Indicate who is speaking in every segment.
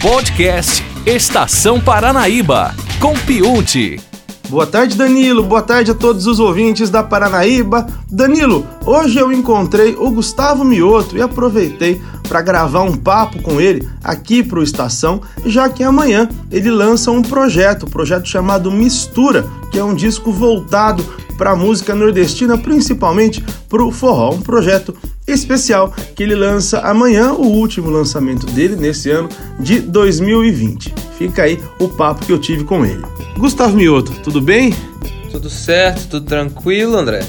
Speaker 1: Podcast Estação Paranaíba, com Piunte.
Speaker 2: Boa tarde, Danilo. Boa tarde a todos os ouvintes da Paranaíba. Danilo, hoje eu encontrei o Gustavo Mioto e aproveitei para gravar um papo com ele aqui para o Estação, já que amanhã ele lança um projeto, um projeto chamado Mistura, que é um disco voltado para a música nordestina, principalmente para o forró, um projeto especial que ele lança amanhã, o último lançamento dele nesse ano de 2020. Fica aí o papo que eu tive com ele. Gustavo Mioto, tudo bem?
Speaker 3: Tudo certo, tudo tranquilo, André?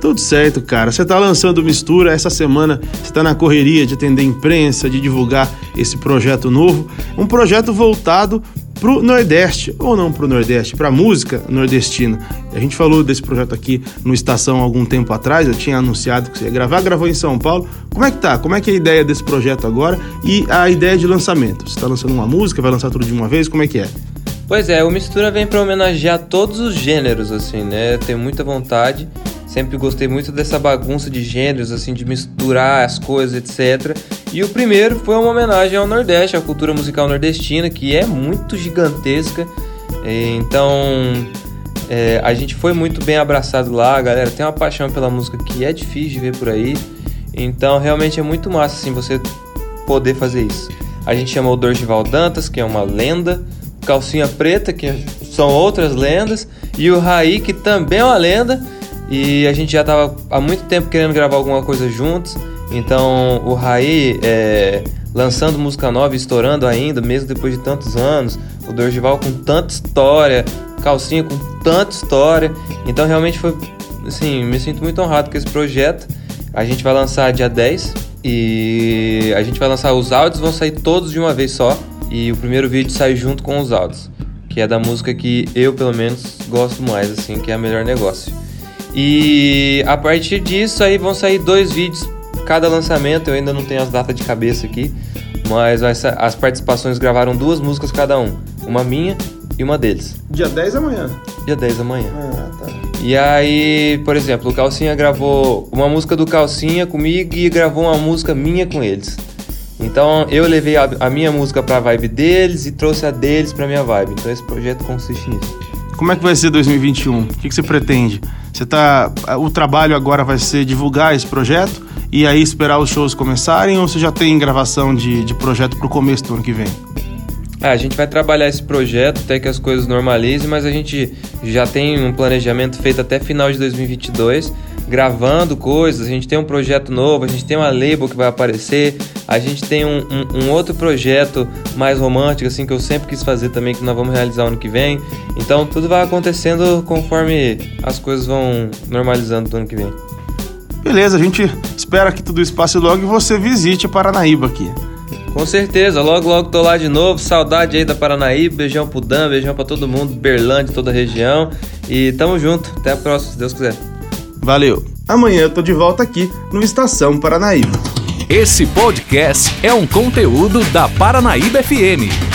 Speaker 2: Tudo certo, cara. Você tá lançando mistura essa semana, você tá na correria de atender imprensa, de divulgar esse projeto novo, um projeto voltado pro Nordeste, ou não pro Nordeste, pra música nordestina. A gente falou desse projeto aqui no Estação algum tempo atrás, eu tinha anunciado que você ia gravar, gravou em São Paulo. Como é que tá? Como é que é a ideia desse projeto agora e a ideia de lançamento? Você tá lançando uma música, vai lançar tudo de uma vez? Como é que é?
Speaker 3: Pois é, o Mistura vem para homenagear todos os gêneros, assim, né? Eu tenho muita vontade Sempre gostei muito dessa bagunça de gêneros, assim, de misturar as coisas, etc. E o primeiro foi uma homenagem ao Nordeste, à cultura musical nordestina, que é muito gigantesca. Então, é, a gente foi muito bem abraçado lá, a galera tem uma paixão pela música que é difícil de ver por aí. Então, realmente é muito massa, assim, você poder fazer isso. A gente chamou o Dorgival Dantas, que é uma lenda, Calcinha Preta, que são outras lendas, e o Raí, que também é uma lenda, e a gente já estava há muito tempo querendo gravar alguma coisa juntos. Então o Raí é, lançando música nova, estourando ainda, mesmo depois de tantos anos. O Dorgival com tanta história, Calcinha com tanta história. Então realmente foi assim, me sinto muito honrado com esse projeto. A gente vai lançar dia 10 e a gente vai lançar os áudios, vão sair todos de uma vez só. E o primeiro vídeo sai junto com os áudios, que é da música que eu pelo menos gosto mais, assim, que é a melhor negócio. E a partir disso aí vão sair dois vídeos cada lançamento. Eu ainda não tenho as datas de cabeça aqui, mas as participações gravaram duas músicas cada um, uma minha e uma deles.
Speaker 2: Dia 10 da manhã.
Speaker 3: Dia 10 da manhã.
Speaker 2: Ah, tá.
Speaker 3: E aí, por exemplo, o Calcinha gravou uma música do Calcinha comigo e gravou uma música minha com eles. Então eu levei a, a minha música pra vibe deles e trouxe a deles pra minha vibe. Então esse projeto consiste nisso.
Speaker 2: Como é que vai ser 2021? O que, que você pretende? Você tá. O trabalho agora vai ser divulgar esse projeto e aí esperar os shows começarem ou você já tem gravação de, de projeto pro começo do ano que vem?
Speaker 3: É, a gente vai trabalhar esse projeto até que as coisas normalizem, mas a gente já tem um planejamento feito até final de 2022 gravando coisas, a gente tem um projeto novo, a gente tem uma label que vai aparecer, a gente tem um, um, um, outro projeto mais romântico, assim, que eu sempre quis fazer também, que nós vamos realizar ano que vem. Então tudo vai acontecendo conforme as coisas vão normalizando do ano que vem.
Speaker 2: Beleza, a gente espera que tudo isso passe logo e você visite Paranaíba aqui.
Speaker 3: Com certeza, logo logo tô lá de novo. Saudade aí da Paranaíba. Beijão pro Dan, beijão pra todo mundo, Berlândia, toda a região. E tamo junto. Até a próxima, se Deus quiser.
Speaker 2: Valeu. Amanhã eu tô de volta aqui no Estação Paranaíba.
Speaker 1: Esse podcast é um conteúdo da Paranaíba FM.